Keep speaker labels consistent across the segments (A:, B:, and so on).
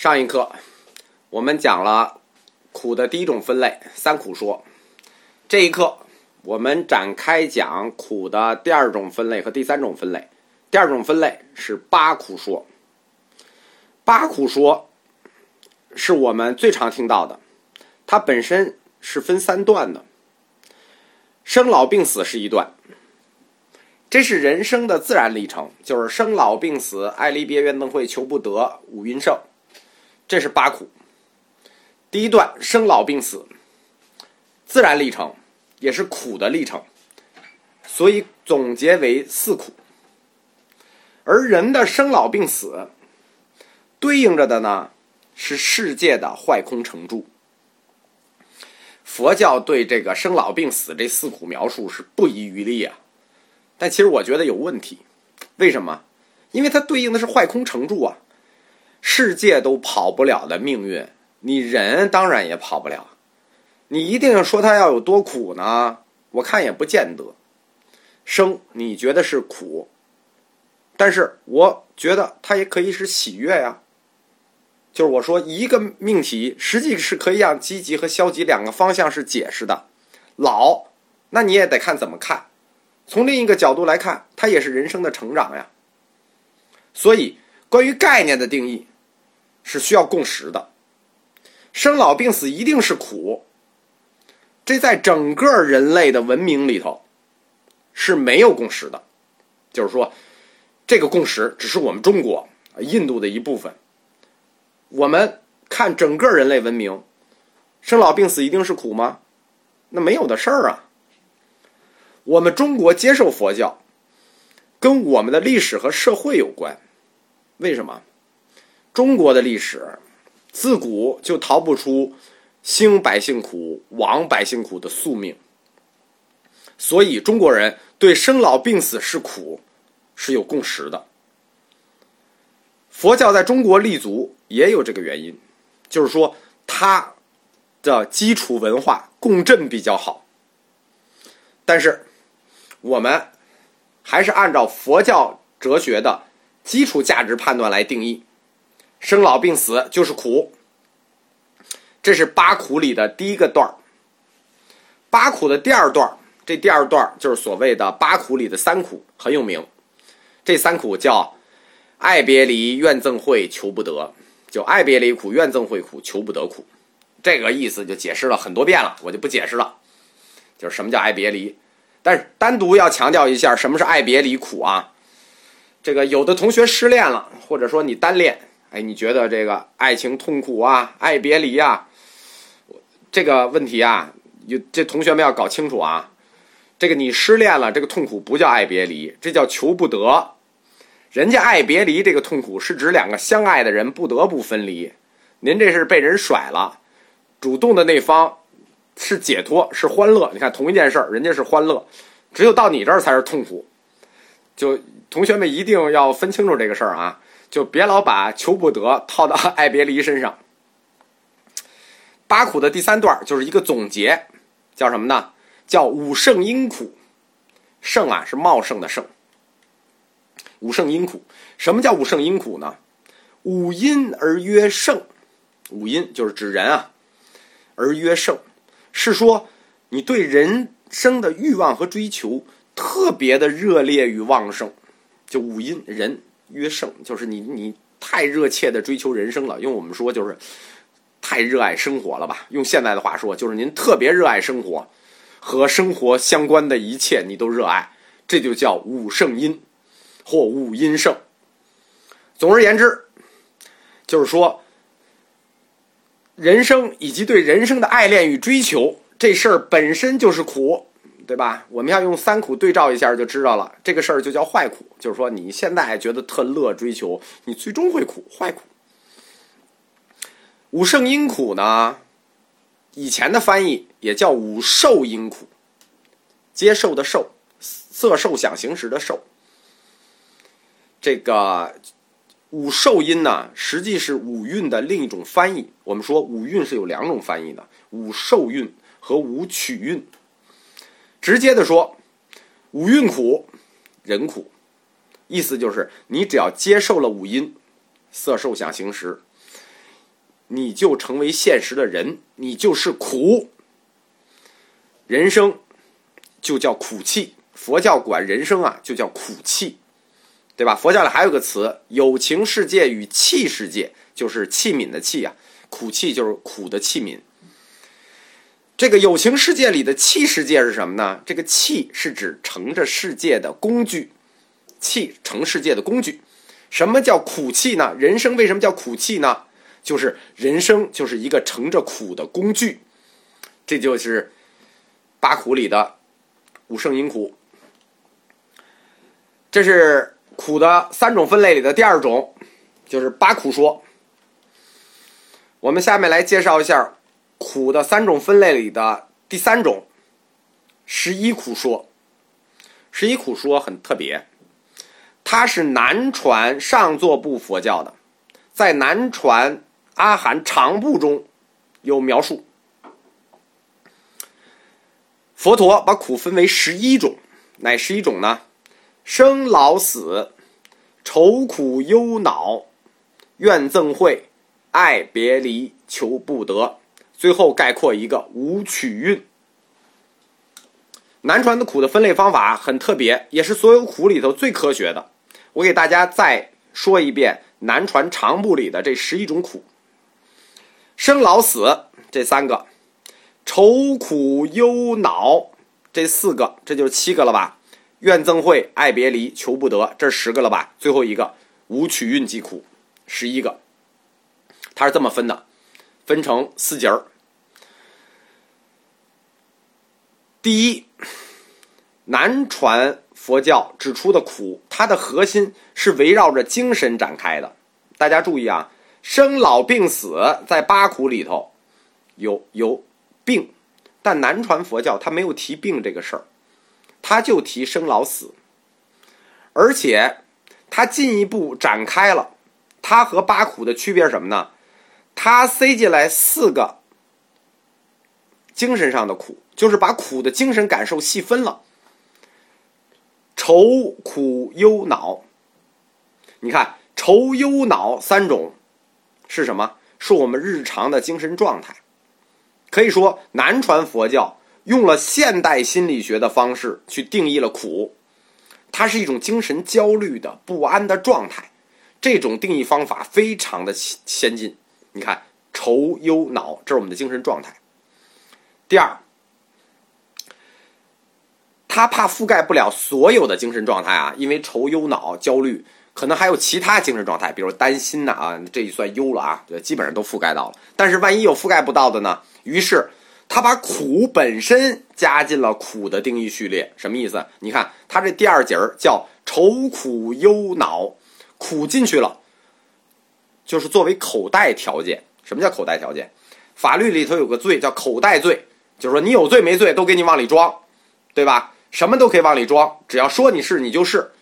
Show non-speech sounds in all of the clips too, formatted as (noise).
A: 上一课我们讲了苦的第一种分类——三苦说。这一课我们展开讲苦的第二种分类和第三种分类。第二种分类是八苦说。八苦说是我们最常听到的，它本身是分三段的：生老病死是一段，这是人生的自然历程，就是生老病死、爱离别、怨憎会、求不得、五蕴盛。这是八苦，第一段生老病死，自然历程，也是苦的历程，所以总结为四苦。而人的生老病死，对应着的呢是世界的坏空成住。佛教对这个生老病死这四苦描述是不遗余力啊，但其实我觉得有问题，为什么？因为它对应的是坏空成住啊。世界都跑不了的命运，你人当然也跑不了。你一定要说他要有多苦呢？我看也不见得。生你觉得是苦，但是我觉得它也可以是喜悦呀。就是我说一个命题，实际是可以让积极和消极两个方向是解释的。老，那你也得看怎么看。从另一个角度来看，它也是人生的成长呀。所以，关于概念的定义。是需要共识的，生老病死一定是苦，这在整个人类的文明里头是没有共识的。就是说，这个共识只是我们中国、印度的一部分。我们看整个人类文明，生老病死一定是苦吗？那没有的事儿啊。我们中国接受佛教，跟我们的历史和社会有关。为什么？中国的历史，自古就逃不出“兴百姓苦，亡百姓苦”的宿命，所以中国人对生老病死是苦是有共识的。佛教在中国立足也有这个原因，就是说它的基础文化共振比较好。但是我们还是按照佛教哲学的基础价值判断来定义。生老病死就是苦，这是八苦里的第一个段儿。八苦的第二段，这第二段就是所谓的八苦里的三苦，很有名。这三苦叫爱别离、怨憎会、求不得，就爱别离苦、怨憎会苦、求不得苦。这个意思就解释了很多遍了，我就不解释了。就是什么叫爱别离，但是单独要强调一下什么是爱别离苦啊。这个有的同学失恋了，或者说你单恋。哎，你觉得这个爱情痛苦啊，爱别离啊，这个问题啊，有这同学们要搞清楚啊。这个你失恋了，这个痛苦不叫爱别离，这叫求不得。人家爱别离这个痛苦是指两个相爱的人不得不分离，您这是被人甩了，主动的那方是解脱，是欢乐。你看同一件事儿，人家是欢乐，只有到你这儿才是痛苦。就同学们一定要分清楚这个事儿啊。就别老把求不得套到 (laughs) 爱别离身上。八苦的第三段就是一个总结，叫什么呢？叫五圣因苦。圣啊是茂盛的盛。五圣因苦，什么叫五圣因苦呢？五因而曰盛，五因就是指人啊，而曰盛，是说你对人生的欲望和追求特别的热烈与旺盛，就五因人。约胜就是你，你太热切的追求人生了。用我们说就是太热爱生活了吧？用现在的话说，就是您特别热爱生活，和生活相关的一切你都热爱，这就叫五圣因或五阴盛。总而言之，就是说人生以及对人生的爱恋与追求这事儿本身就是苦。对吧？我们要用三苦对照一下就知道了。这个事儿就叫坏苦，就是说你现在觉得特乐追求，你最终会苦，坏苦。五圣因苦呢，以前的翻译也叫五受因苦，接受的受，色受想行识的受。这个五受因呢，实际是五蕴的另一种翻译。我们说五蕴是有两种翻译的：五受蕴和五取蕴。直接的说，五蕴苦，人苦，意思就是你只要接受了五阴，色受想行识，你就成为现实的人，你就是苦。人生就叫苦气，佛教管人生啊就叫苦气，对吧？佛教里还有个词，有情世界与器世界，就是器皿的器啊，苦气就是苦的器皿。这个有情世界里的气世界是什么呢？这个气是指乘着世界的工具，气乘世界的工具。什么叫苦气呢？人生为什么叫苦气呢？就是人生就是一个乘着苦的工具，这就是八苦里的五圣因苦。这是苦的三种分类里的第二种，就是八苦说。我们下面来介绍一下苦的三种分类里的第三种，十一苦说。十一苦说很特别。它是南传上座部佛教的，在南传阿含长部中有描述。佛陀把苦分为十一种，哪十一种呢？生老死、愁苦忧恼、怨憎会、爱别离、求不得，最后概括一个无取运。南传的苦的分类方法很特别，也是所有苦里头最科学的。我给大家再说一遍南传长部里的这十一种苦：生老死这三个，愁苦忧恼这四个，这就是七个了吧？怨憎会、爱别离、求不得，这十个了吧？最后一个无取运即苦，十一个。它是这么分的，分成四节儿。第一，南传。佛教指出的苦，它的核心是围绕着精神展开的。大家注意啊，生老病死在八苦里头有有病，但南传佛教它没有提病这个事儿，它就提生老死，而且它进一步展开了。它和八苦的区别是什么呢？它塞进来四个精神上的苦，就是把苦的精神感受细分了。愁苦忧恼，你看愁忧恼三种是什么？是我们日常的精神状态。可以说，南传佛教用了现代心理学的方式去定义了苦，它是一种精神焦虑的不安的状态。这种定义方法非常的先进。你看，愁忧恼，这是我们的精神状态。第二。他怕覆盖不了所有的精神状态啊，因为愁、忧、恼、焦虑，可能还有其他精神状态，比如担心呐啊，这一算忧了啊，对，基本上都覆盖到了。但是万一有覆盖不到的呢？于是他把苦本身加进了苦的定义序列，什么意思？你看他这第二节儿叫愁、苦、忧、恼，苦进去了，就是作为口袋条件。什么叫口袋条件？法律里头有个罪叫口袋罪，就是说你有罪没罪都给你往里装，对吧？什么都可以往里装，只要说你是，你就是。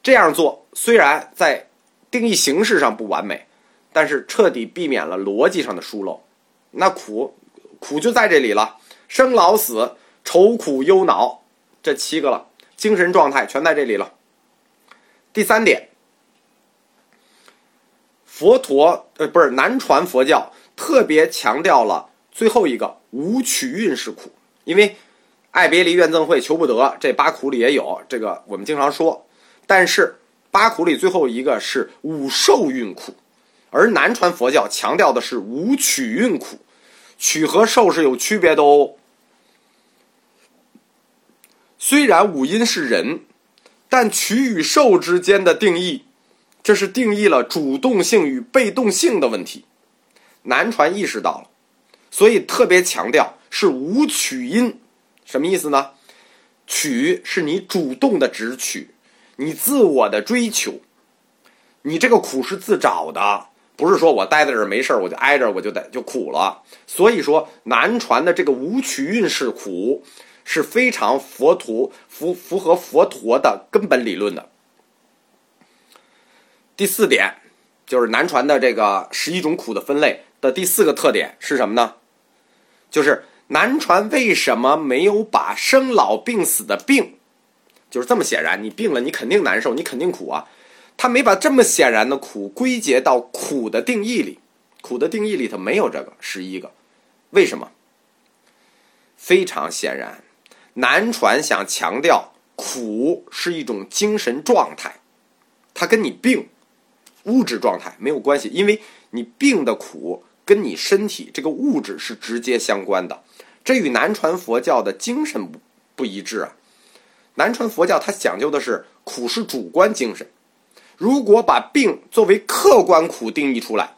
A: 这样做虽然在定义形式上不完美，但是彻底避免了逻辑上的疏漏。那苦，苦就在这里了，生老死、愁苦忧恼，这七个了，精神状态全在这里了。第三点，佛陀呃不是南传佛教特别强调了最后一个无取运是苦，因为。爱别离、怨憎会、求不得，这八苦里也有这个，我们经常说。但是八苦里最后一个是五受运苦，而南传佛教强调的是无取运苦，取和受是有区别的哦。虽然五阴是人，但取与受之间的定义，这是定义了主动性与被动性的问题。南传意识到了，所以特别强调是无取因。什么意思呢？取是你主动的直取，你自我的追求，你这个苦是自找的，不是说我待在这儿没事儿我就挨着我就得就苦了。所以说南传的这个无取运是苦，是非常佛陀符符合佛陀的根本理论的。第四点就是南传的这个十一种苦的分类的第四个特点是什么呢？就是。南传为什么没有把生老病死的病，就是这么显然，你病了，你肯定难受，你肯定苦啊。他没把这么显然的苦归结到苦的定义里，苦的定义里头没有这个十一个，为什么？非常显然，南传想强调苦是一种精神状态，它跟你病物质状态没有关系，因为你病的苦跟你身体这个物质是直接相关的，这与南传佛教的精神不不一致啊。南传佛教它讲究的是苦是主观精神，如果把病作为客观苦定义出来，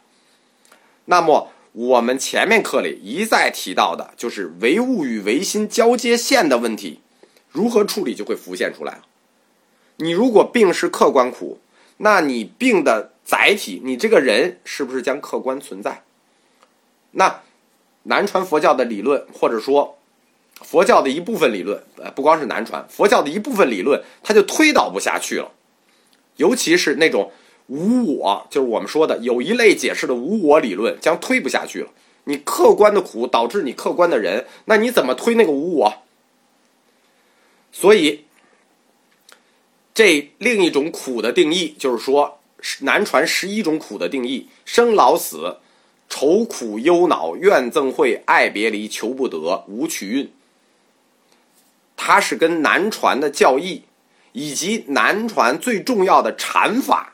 A: 那么。我们前面课里一再提到的，就是唯物与唯心交接线的问题，如何处理就会浮现出来了。你如果病是客观苦，那你病的载体，你这个人是不是将客观存在？那南传佛教的理论，或者说佛教的一部分理论，呃，不光是南传佛教的一部分理论，它就推导不下去了，尤其是那种。无我就是我们说的有一类解释的无我理论将推不下去了。你客观的苦导致你客观的人，那你怎么推那个无我？所以，这另一种苦的定义就是说，南传十一种苦的定义：生老死、愁苦忧恼、怨憎会、爱别离、求不得、无取运。它是跟南传的教义以及南传最重要的禅法。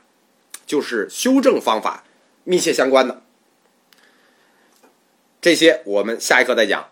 A: 就是修正方法密切相关的，这些我们下一课再讲。